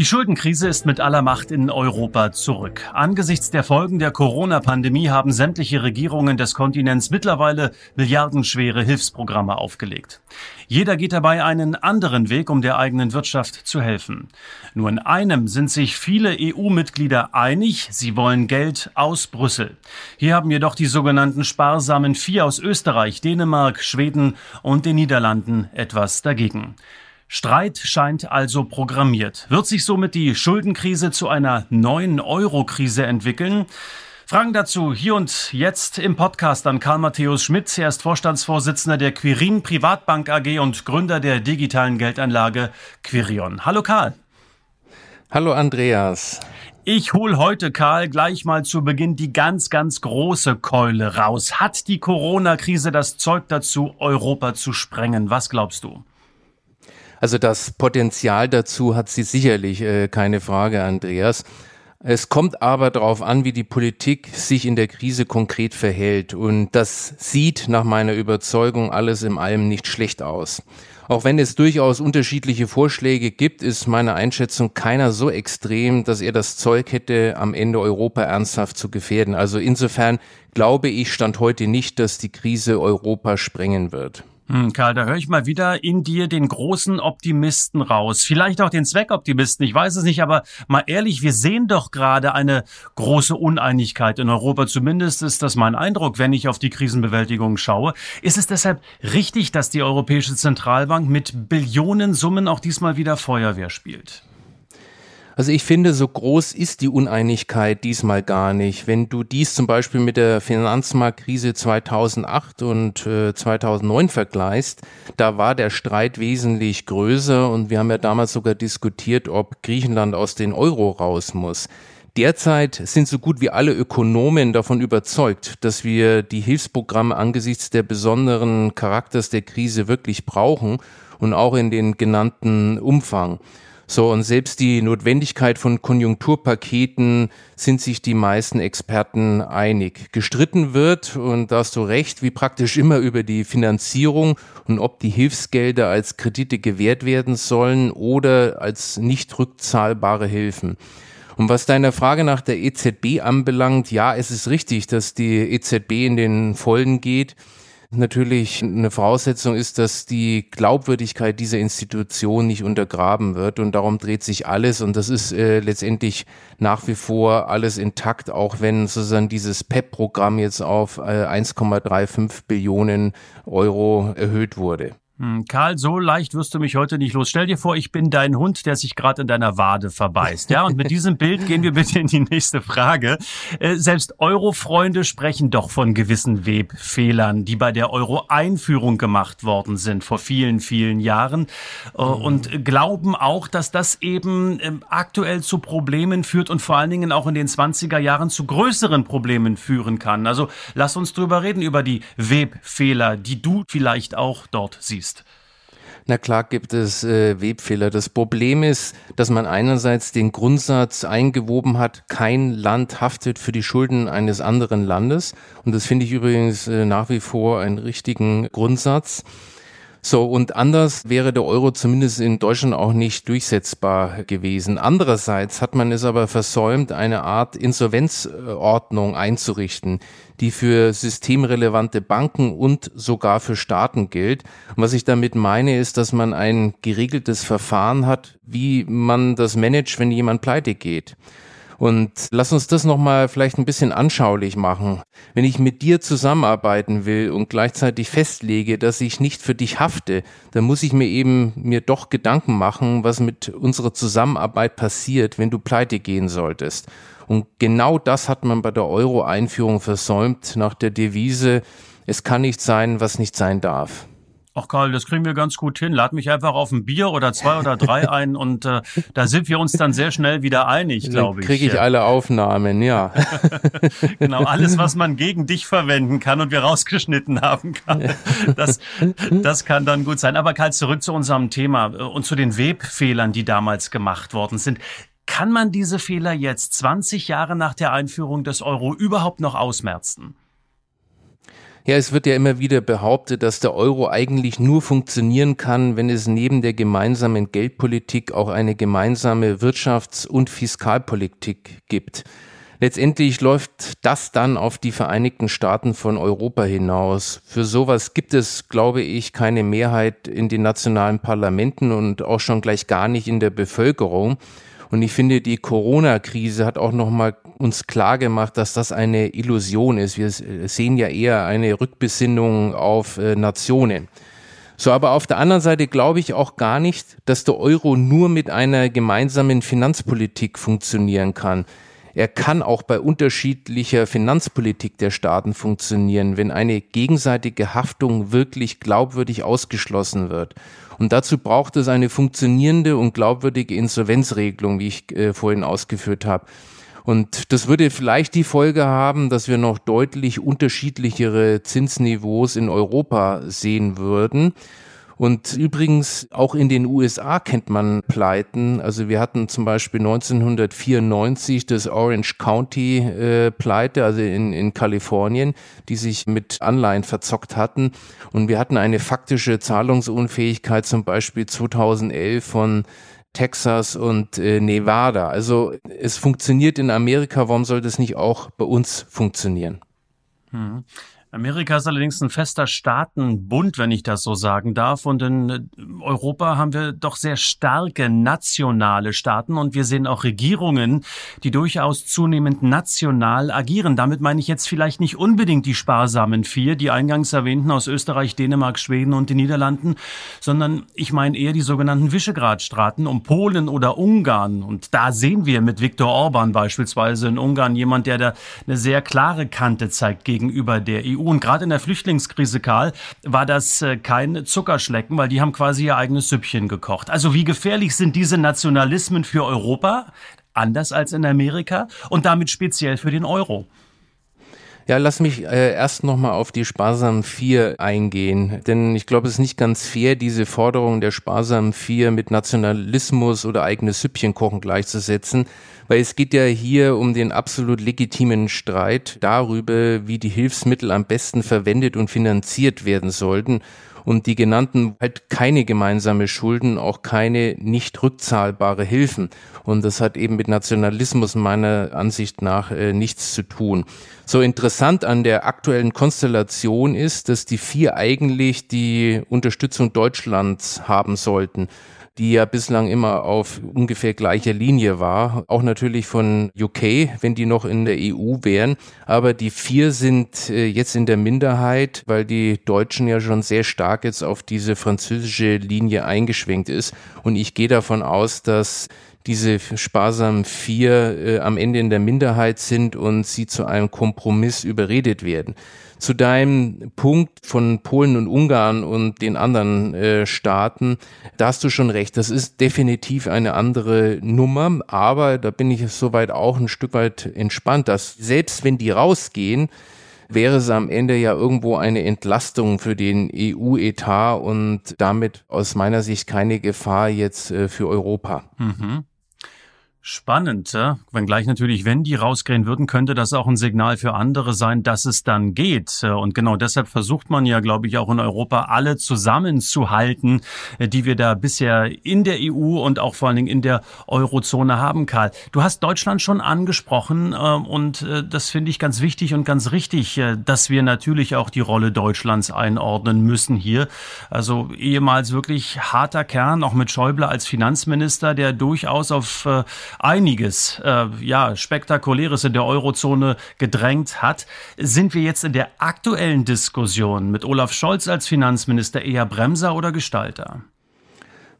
Die Schuldenkrise ist mit aller Macht in Europa zurück. Angesichts der Folgen der Corona-Pandemie haben sämtliche Regierungen des Kontinents mittlerweile milliardenschwere Hilfsprogramme aufgelegt. Jeder geht dabei einen anderen Weg, um der eigenen Wirtschaft zu helfen. Nur in einem sind sich viele EU-Mitglieder einig, sie wollen Geld aus Brüssel. Hier haben jedoch die sogenannten sparsamen Vier aus Österreich, Dänemark, Schweden und den Niederlanden etwas dagegen. Streit scheint also programmiert. Wird sich somit die Schuldenkrise zu einer neuen Euro-Krise entwickeln? Fragen dazu hier und jetzt im Podcast an Karl Matthäus Schmidt. Er ist Vorstandsvorsitzender der Quirin Privatbank AG und Gründer der digitalen Geldanlage Quirion. Hallo Karl. Hallo Andreas. Ich hol heute, Karl, gleich mal zu Beginn die ganz, ganz große Keule raus. Hat die Corona-Krise das Zeug dazu, Europa zu sprengen? Was glaubst du? Also das Potenzial dazu hat sie sicherlich, äh, keine Frage, Andreas. Es kommt aber darauf an, wie die Politik sich in der Krise konkret verhält. Und das sieht nach meiner Überzeugung alles im allem nicht schlecht aus. Auch wenn es durchaus unterschiedliche Vorschläge gibt, ist meine Einschätzung keiner so extrem, dass er das Zeug hätte, am Ende Europa ernsthaft zu gefährden. Also insofern glaube ich stand heute nicht, dass die Krise Europa sprengen wird. Hm, Karl, da höre ich mal wieder in dir den großen Optimisten raus. Vielleicht auch den Zweckoptimisten, ich weiß es nicht, aber mal ehrlich, wir sehen doch gerade eine große Uneinigkeit in Europa. Zumindest ist das mein Eindruck, wenn ich auf die Krisenbewältigung schaue. Ist es deshalb richtig, dass die Europäische Zentralbank mit Billionensummen auch diesmal wieder Feuerwehr spielt? Also ich finde, so groß ist die Uneinigkeit diesmal gar nicht. Wenn du dies zum Beispiel mit der Finanzmarktkrise 2008 und äh, 2009 vergleichst, da war der Streit wesentlich größer und wir haben ja damals sogar diskutiert, ob Griechenland aus den Euro raus muss. Derzeit sind so gut wie alle Ökonomen davon überzeugt, dass wir die Hilfsprogramme angesichts der besonderen Charakters der Krise wirklich brauchen und auch in den genannten Umfang. So, und selbst die Notwendigkeit von Konjunkturpaketen sind sich die meisten Experten einig. Gestritten wird, und da hast du recht, wie praktisch immer über die Finanzierung und ob die Hilfsgelder als Kredite gewährt werden sollen oder als nicht rückzahlbare Hilfen. Und was deine Frage nach der EZB anbelangt, ja, es ist richtig, dass die EZB in den Vollen geht natürlich eine Voraussetzung ist, dass die Glaubwürdigkeit dieser Institution nicht untergraben wird und darum dreht sich alles und das ist äh, letztendlich nach wie vor alles intakt, auch wenn sozusagen dieses PEP-Programm jetzt auf äh, 1,35 Billionen Euro erhöht wurde. Hm, Karl, so leicht wirst du mich heute nicht los. Stell dir vor, ich bin dein Hund, der sich gerade in deiner Wade verbeißt. Ja, und mit diesem Bild gehen wir bitte in die nächste Frage. Äh, selbst Euro-Freunde sprechen doch von gewissen Webfehlern, die bei der Euro-Einführung gemacht worden sind vor vielen, vielen Jahren äh, mhm. und glauben auch, dass das eben ähm, aktuell zu Problemen führt und vor allen Dingen auch in den 20er Jahren zu größeren Problemen führen kann. Also lass uns drüber reden, über die Webfehler, die du vielleicht auch dort siehst ist? Na klar gibt es äh, Webfehler. Das Problem ist, dass man einerseits den Grundsatz eingewoben hat, kein Land haftet für die Schulden eines anderen Landes. Und das finde ich übrigens äh, nach wie vor einen richtigen Grundsatz. So, und anders wäre der Euro zumindest in Deutschland auch nicht durchsetzbar gewesen. Andererseits hat man es aber versäumt, eine Art Insolvenzordnung einzurichten, die für systemrelevante Banken und sogar für Staaten gilt. Und was ich damit meine, ist, dass man ein geregeltes Verfahren hat, wie man das managt, wenn jemand pleite geht. Und lass uns das nochmal vielleicht ein bisschen anschaulich machen. Wenn ich mit dir zusammenarbeiten will und gleichzeitig festlege, dass ich nicht für dich hafte, dann muss ich mir eben mir doch Gedanken machen, was mit unserer Zusammenarbeit passiert, wenn du pleite gehen solltest. Und genau das hat man bei der Euro-Einführung versäumt nach der Devise, es kann nicht sein, was nicht sein darf. Ach Karl, das kriegen wir ganz gut hin. Lad mich einfach auf ein Bier oder zwei oder drei ein und äh, da sind wir uns dann sehr schnell wieder einig, glaube ich. Kriege ich alle Aufnahmen, ja. genau, alles, was man gegen dich verwenden kann und wir rausgeschnitten haben kann, das, das kann dann gut sein. Aber Karl, zurück zu unserem Thema äh, und zu den Webfehlern, die damals gemacht worden sind. Kann man diese Fehler jetzt 20 Jahre nach der Einführung des Euro überhaupt noch ausmerzen? Ja, es wird ja immer wieder behauptet, dass der Euro eigentlich nur funktionieren kann, wenn es neben der gemeinsamen Geldpolitik auch eine gemeinsame Wirtschafts- und Fiskalpolitik gibt. Letztendlich läuft das dann auf die Vereinigten Staaten von Europa hinaus. Für sowas gibt es, glaube ich, keine Mehrheit in den nationalen Parlamenten und auch schon gleich gar nicht in der Bevölkerung. Und ich finde, die Corona-Krise hat auch nochmal uns klar gemacht, dass das eine Illusion ist. Wir sehen ja eher eine Rückbesinnung auf äh, Nationen. So, aber auf der anderen Seite glaube ich auch gar nicht, dass der Euro nur mit einer gemeinsamen Finanzpolitik funktionieren kann. Er kann auch bei unterschiedlicher Finanzpolitik der Staaten funktionieren, wenn eine gegenseitige Haftung wirklich glaubwürdig ausgeschlossen wird. Und dazu braucht es eine funktionierende und glaubwürdige Insolvenzregelung, wie ich äh, vorhin ausgeführt habe. Und das würde vielleicht die Folge haben, dass wir noch deutlich unterschiedlichere Zinsniveaus in Europa sehen würden. Und übrigens, auch in den USA kennt man Pleiten. Also wir hatten zum Beispiel 1994 das Orange County äh, Pleite, also in, in Kalifornien, die sich mit Anleihen verzockt hatten. Und wir hatten eine faktische Zahlungsunfähigkeit zum Beispiel 2011 von Texas und äh, Nevada. Also es funktioniert in Amerika, warum soll das nicht auch bei uns funktionieren? Hm. Amerika ist allerdings ein fester Staatenbund, wenn ich das so sagen darf. Und in äh, Europa haben wir doch sehr starke nationale Staaten und wir sehen auch Regierungen, die durchaus zunehmend national agieren. Damit meine ich jetzt vielleicht nicht unbedingt die sparsamen vier, die eingangs erwähnten aus Österreich, Dänemark, Schweden und den Niederlanden, sondern ich meine eher die sogenannten Visegrad-Staaten um Polen oder Ungarn. Und da sehen wir mit Viktor Orban beispielsweise in Ungarn jemand, der da eine sehr klare Kante zeigt gegenüber der EU. EU. Und gerade in der Flüchtlingskrise, Karl, war das äh, kein Zuckerschlecken, weil die haben quasi ihr eigenes Süppchen gekocht. Also wie gefährlich sind diese Nationalismen für Europa? Anders als in Amerika und damit speziell für den Euro. Ja, lass mich äh, erst nochmal auf die sparsamen vier eingehen, denn ich glaube, es ist nicht ganz fair, diese Forderung der sparsamen vier mit Nationalismus oder eigenes Süppchen kochen gleichzusetzen, weil es geht ja hier um den absolut legitimen Streit darüber, wie die Hilfsmittel am besten verwendet und finanziert werden sollten und die genannten halt keine gemeinsame Schulden, auch keine nicht rückzahlbare Hilfen. Und das hat eben mit Nationalismus meiner Ansicht nach äh, nichts zu tun. So interessant an der aktuellen Konstellation ist, dass die vier eigentlich die Unterstützung Deutschlands haben sollten die ja bislang immer auf ungefähr gleicher Linie war. Auch natürlich von UK, wenn die noch in der EU wären. Aber die vier sind äh, jetzt in der Minderheit, weil die Deutschen ja schon sehr stark jetzt auf diese französische Linie eingeschwenkt ist. Und ich gehe davon aus, dass diese sparsamen vier äh, am Ende in der Minderheit sind und sie zu einem Kompromiss überredet werden. Zu deinem Punkt von Polen und Ungarn und den anderen äh, Staaten, da hast du schon recht. Das ist definitiv eine andere Nummer, aber da bin ich soweit auch ein Stück weit entspannt, dass selbst wenn die rausgehen, wäre es am Ende ja irgendwo eine Entlastung für den EU-Etat und damit aus meiner Sicht keine Gefahr jetzt äh, für Europa. Mhm. Spannend, wenngleich natürlich, wenn die rausgehen würden, könnte das auch ein Signal für andere sein, dass es dann geht. Und genau deshalb versucht man ja, glaube ich, auch in Europa alle zusammenzuhalten, die wir da bisher in der EU und auch vor allen Dingen in der Eurozone haben, Karl. Du hast Deutschland schon angesprochen ähm, und äh, das finde ich ganz wichtig und ganz richtig, äh, dass wir natürlich auch die Rolle Deutschlands einordnen müssen hier. Also ehemals wirklich harter Kern, auch mit Schäuble als Finanzminister, der durchaus auf äh, einiges äh, ja, Spektakuläres in der Eurozone gedrängt hat. Sind wir jetzt in der aktuellen Diskussion mit Olaf Scholz als Finanzminister eher Bremser oder Gestalter?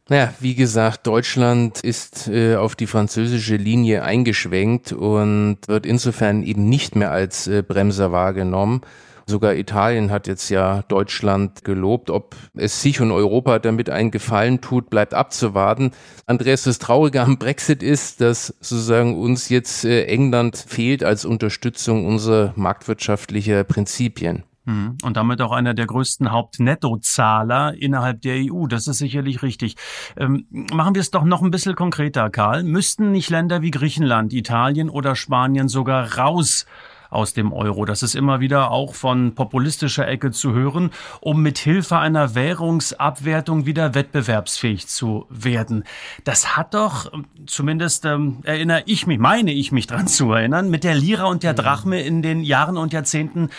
Naja, wie gesagt, Deutschland ist äh, auf die französische Linie eingeschwenkt und wird insofern eben nicht mehr als äh, Bremser wahrgenommen. Sogar Italien hat jetzt ja Deutschland gelobt. Ob es sich und Europa damit einen Gefallen tut, bleibt abzuwarten. Andreas, das Traurige am Brexit ist, dass sozusagen uns jetzt äh, England fehlt als Unterstützung unserer marktwirtschaftlicher Prinzipien. Mhm. Und damit auch einer der größten Hauptnettozahler innerhalb der EU. Das ist sicherlich richtig. Ähm, machen wir es doch noch ein bisschen konkreter, Karl. Müssten nicht Länder wie Griechenland, Italien oder Spanien sogar raus aus dem Euro. Das ist immer wieder auch von populistischer Ecke zu hören, um mit Hilfe einer Währungsabwertung wieder wettbewerbsfähig zu werden. Das hat doch, zumindest ähm, erinnere ich mich, meine ich mich dran zu erinnern, mit der Lira und der Drachme in den Jahren und Jahrzehnten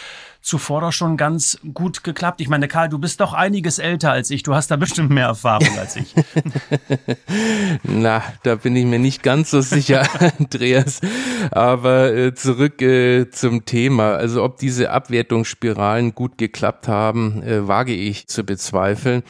zuvor doch schon ganz gut geklappt. Ich meine, Karl, du bist doch einiges älter als ich. Du hast da bestimmt mehr Erfahrung als ich. Na, da bin ich mir nicht ganz so sicher, Andreas. Aber äh, zurück äh, zum Thema. Also ob diese Abwertungsspiralen gut geklappt haben, äh, wage ich zu bezweifeln.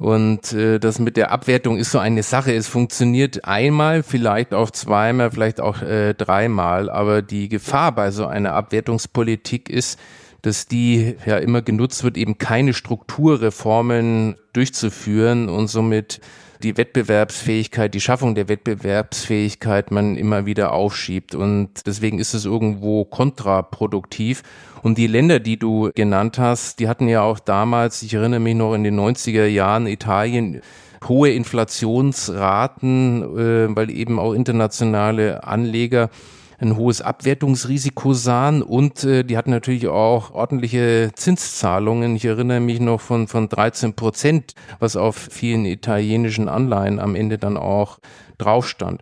Und äh, das mit der Abwertung ist so eine Sache. Es funktioniert einmal, vielleicht auch zweimal, vielleicht auch äh, dreimal. Aber die Gefahr bei so einer Abwertungspolitik ist, dass die ja immer genutzt wird, eben keine Strukturreformen durchzuführen und somit die Wettbewerbsfähigkeit, die Schaffung der Wettbewerbsfähigkeit man immer wieder aufschiebt. Und deswegen ist es irgendwo kontraproduktiv. Und die Länder, die du genannt hast, die hatten ja auch damals, ich erinnere mich noch in den 90er Jahren, Italien, hohe Inflationsraten, äh, weil eben auch internationale Anleger ein hohes Abwertungsrisiko sahen und äh, die hatten natürlich auch ordentliche Zinszahlungen. Ich erinnere mich noch von, von 13 Prozent, was auf vielen italienischen Anleihen am Ende dann auch drauf stand.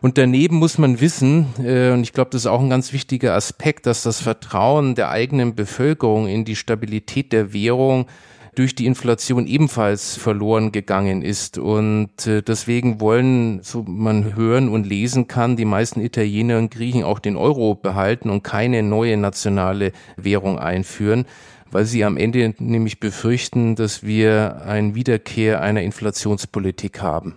Und daneben muss man wissen, äh, und ich glaube, das ist auch ein ganz wichtiger Aspekt, dass das Vertrauen der eigenen Bevölkerung in die Stabilität der Währung durch die Inflation ebenfalls verloren gegangen ist. Und äh, deswegen wollen, so man hören und lesen kann, die meisten Italiener und Griechen auch den Euro behalten und keine neue nationale Währung einführen weil sie am Ende nämlich befürchten, dass wir eine Wiederkehr einer Inflationspolitik haben.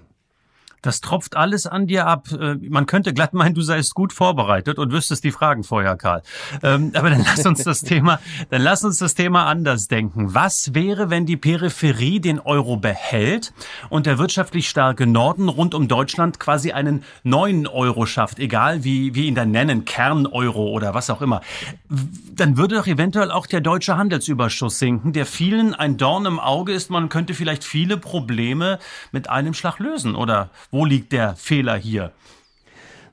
Das tropft alles an dir ab. Äh, man könnte glatt meinen, du seist gut vorbereitet und wüsstest die Fragen vorher, Karl. Ähm, aber dann lass uns das Thema, dann lass uns das Thema anders denken. Was wäre, wenn die Peripherie den Euro behält und der wirtschaftlich starke Norden rund um Deutschland quasi einen neuen Euro schafft, egal wie wir ihn dann nennen, Kerneuro oder was auch immer? Dann würde doch eventuell auch der deutsche Handelsüberschuss sinken, der vielen ein Dorn im Auge ist. Man könnte vielleicht viele Probleme mit einem Schlag lösen, oder? Wo liegt der Fehler hier?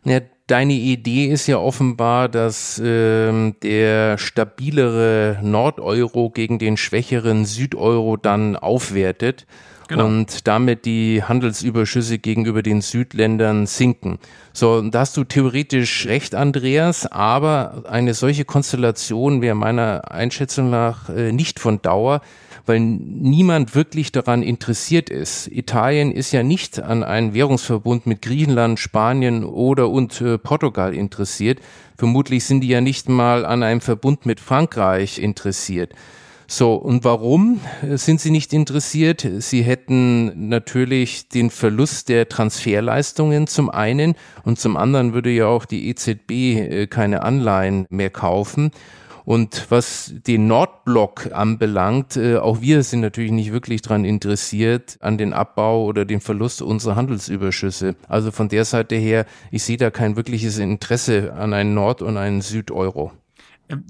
Ja, deine Idee ist ja offenbar, dass ähm, der stabilere Nordeuro gegen den schwächeren Südeuro dann aufwertet. Genau. und damit die Handelsüberschüsse gegenüber den Südländern sinken. So, da hast du theoretisch recht, Andreas, aber eine solche Konstellation wäre meiner Einschätzung nach äh, nicht von Dauer, weil niemand wirklich daran interessiert ist. Italien ist ja nicht an einen Währungsverbund mit Griechenland, Spanien oder und äh, Portugal interessiert. Vermutlich sind die ja nicht mal an einem Verbund mit Frankreich interessiert. So, und warum sind sie nicht interessiert? Sie hätten natürlich den Verlust der Transferleistungen zum einen und zum anderen würde ja auch die EZB äh, keine Anleihen mehr kaufen. Und was den Nordblock anbelangt, äh, auch wir sind natürlich nicht wirklich daran interessiert an den Abbau oder den Verlust unserer Handelsüberschüsse. Also von der Seite her, ich sehe da kein wirkliches Interesse an einen Nord- und einen Südeuro.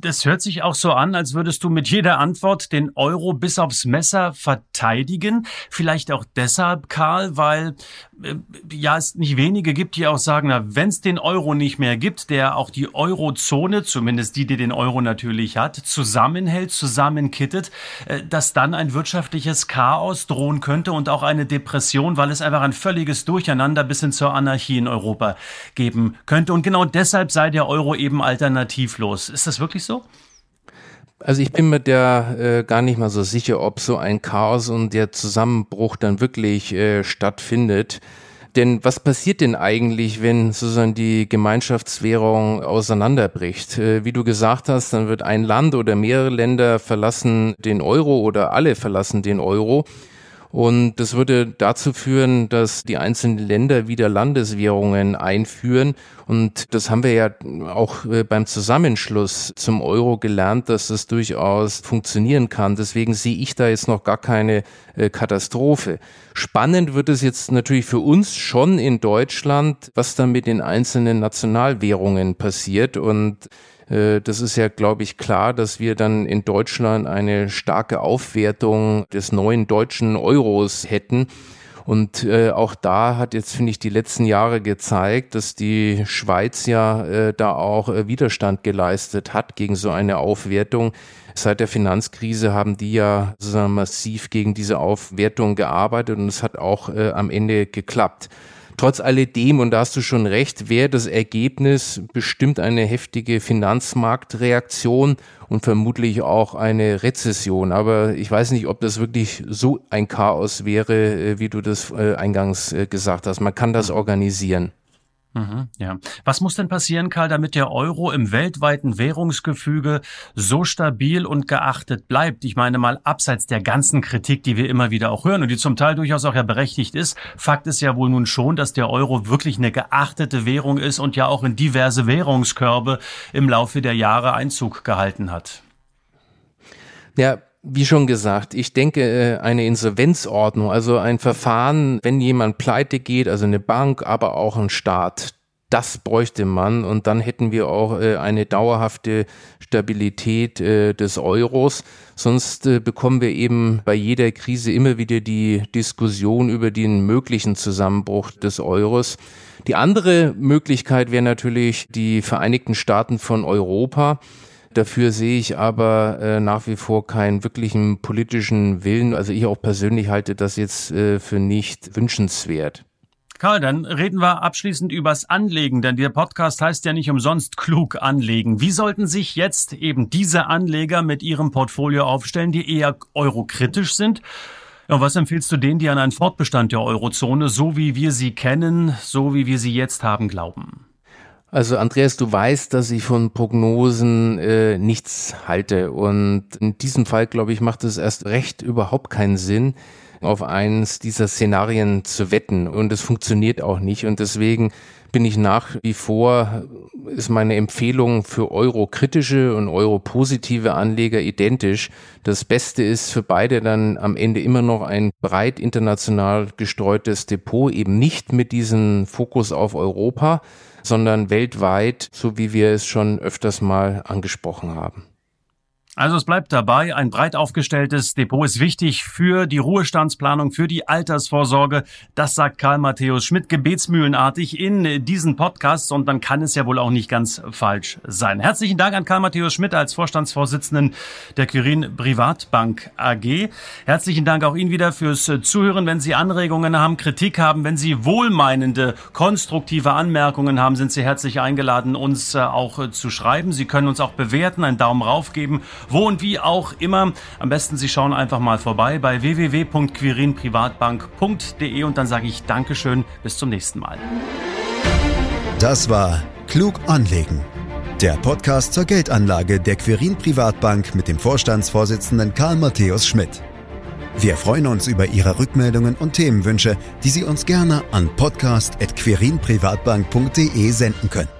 Das hört sich auch so an, als würdest du mit jeder Antwort den Euro bis aufs Messer verteidigen. Vielleicht auch deshalb, Karl, weil äh, ja es nicht wenige gibt, die auch sagen, na, wenn es den Euro nicht mehr gibt, der auch die Eurozone, zumindest die, die den Euro natürlich hat, zusammenhält, zusammenkittet, äh, dass dann ein wirtschaftliches Chaos drohen könnte und auch eine Depression, weil es einfach ein völliges Durcheinander bis hin zur Anarchie in Europa geben könnte. Und genau deshalb sei der Euro eben alternativlos. Ist das wirklich so? Also ich bin mir da äh, gar nicht mal so sicher, ob so ein Chaos und der Zusammenbruch dann wirklich äh, stattfindet. Denn was passiert denn eigentlich, wenn sozusagen die Gemeinschaftswährung auseinanderbricht? Äh, wie du gesagt hast, dann wird ein Land oder mehrere Länder verlassen den Euro oder alle verlassen den Euro. Und das würde dazu führen, dass die einzelnen Länder wieder Landeswährungen einführen. Und das haben wir ja auch äh, beim Zusammenschluss zum Euro gelernt, dass das durchaus funktionieren kann. Deswegen sehe ich da jetzt noch gar keine äh, Katastrophe. Spannend wird es jetzt natürlich für uns schon in Deutschland, was dann mit den einzelnen Nationalwährungen passiert. Und das ist ja, glaube ich, klar, dass wir dann in Deutschland eine starke Aufwertung des neuen deutschen Euros hätten. Und äh, auch da hat jetzt, finde ich, die letzten Jahre gezeigt, dass die Schweiz ja äh, da auch äh, Widerstand geleistet hat gegen so eine Aufwertung. Seit der Finanzkrise haben die ja sozusagen massiv gegen diese Aufwertung gearbeitet und es hat auch äh, am Ende geklappt. Trotz alledem, und da hast du schon recht, wäre das Ergebnis bestimmt eine heftige Finanzmarktreaktion und vermutlich auch eine Rezession. Aber ich weiß nicht, ob das wirklich so ein Chaos wäre, äh, wie du das äh, eingangs äh, gesagt hast. Man kann das organisieren. Mhm, ja. Was muss denn passieren, Karl, damit der Euro im weltweiten Währungsgefüge so stabil und geachtet bleibt? Ich meine mal, abseits der ganzen Kritik, die wir immer wieder auch hören und die zum Teil durchaus auch ja berechtigt ist, Fakt ist ja wohl nun schon, dass der Euro wirklich eine geachtete Währung ist und ja auch in diverse Währungskörbe im Laufe der Jahre Einzug gehalten hat. Ja, wie schon gesagt, ich denke, äh, eine Insolvenzordnung, also ein Verfahren, wenn jemand pleite geht, also eine Bank, aber auch ein Staat, das bräuchte man und dann hätten wir auch äh, eine dauerhafte Stabilität äh, des Euros. Sonst bekommen wir eben bei jeder Krise immer wieder die Diskussion über den möglichen Zusammenbruch des Euros. Die andere Möglichkeit wäre natürlich die Vereinigten Staaten von Europa. Dafür sehe ich aber äh, nach wie vor keinen wirklichen politischen Willen. Also ich auch persönlich halte das jetzt äh, für nicht wünschenswert. Karl, dann reden wir abschließend übers Anlegen, denn der Podcast heißt ja nicht umsonst klug anlegen. Wie sollten sich jetzt eben diese Anleger mit ihrem Portfolio aufstellen, die eher eurokritisch sind? Ja, was empfiehlst du denen, die an einen Fortbestand der Eurozone, so wie wir sie kennen, so wie wir sie jetzt haben, glauben? Also Andreas, du weißt, dass ich von Prognosen äh, nichts halte. Und in diesem Fall, glaube ich, macht es erst recht überhaupt keinen Sinn, auf eins dieser Szenarien zu wetten. Und es funktioniert auch nicht. Und deswegen bin ich nach wie vor, ist meine Empfehlung für eurokritische und europositive Anleger identisch. Das Beste ist für beide dann am Ende immer noch ein breit international gestreutes Depot, eben nicht mit diesem Fokus auf Europa, sondern weltweit, so wie wir es schon öfters mal angesprochen haben. Also es bleibt dabei, ein breit aufgestelltes Depot ist wichtig für die Ruhestandsplanung, für die Altersvorsorge. Das sagt Karl Matthäus Schmidt gebetsmühlenartig in diesen Podcasts und dann kann es ja wohl auch nicht ganz falsch sein. Herzlichen Dank an Karl Matthäus Schmidt als Vorstandsvorsitzenden der Quirin Privatbank AG. Herzlichen Dank auch Ihnen wieder fürs Zuhören. Wenn Sie Anregungen haben, Kritik haben, wenn Sie wohlmeinende, konstruktive Anmerkungen haben, sind Sie herzlich eingeladen, uns äh, auch äh, zu schreiben. Sie können uns auch bewerten, einen Daumen rauf geben wo und wie auch immer. Am besten Sie schauen einfach mal vorbei bei www.quirinprivatbank.de und dann sage ich Dankeschön, bis zum nächsten Mal. Das war Klug anlegen. Der Podcast zur Geldanlage der Quirin Privatbank mit dem Vorstandsvorsitzenden Karl Matthäus Schmidt. Wir freuen uns über Ihre Rückmeldungen und Themenwünsche, die Sie uns gerne an podcast.querinprivatbank.de senden können.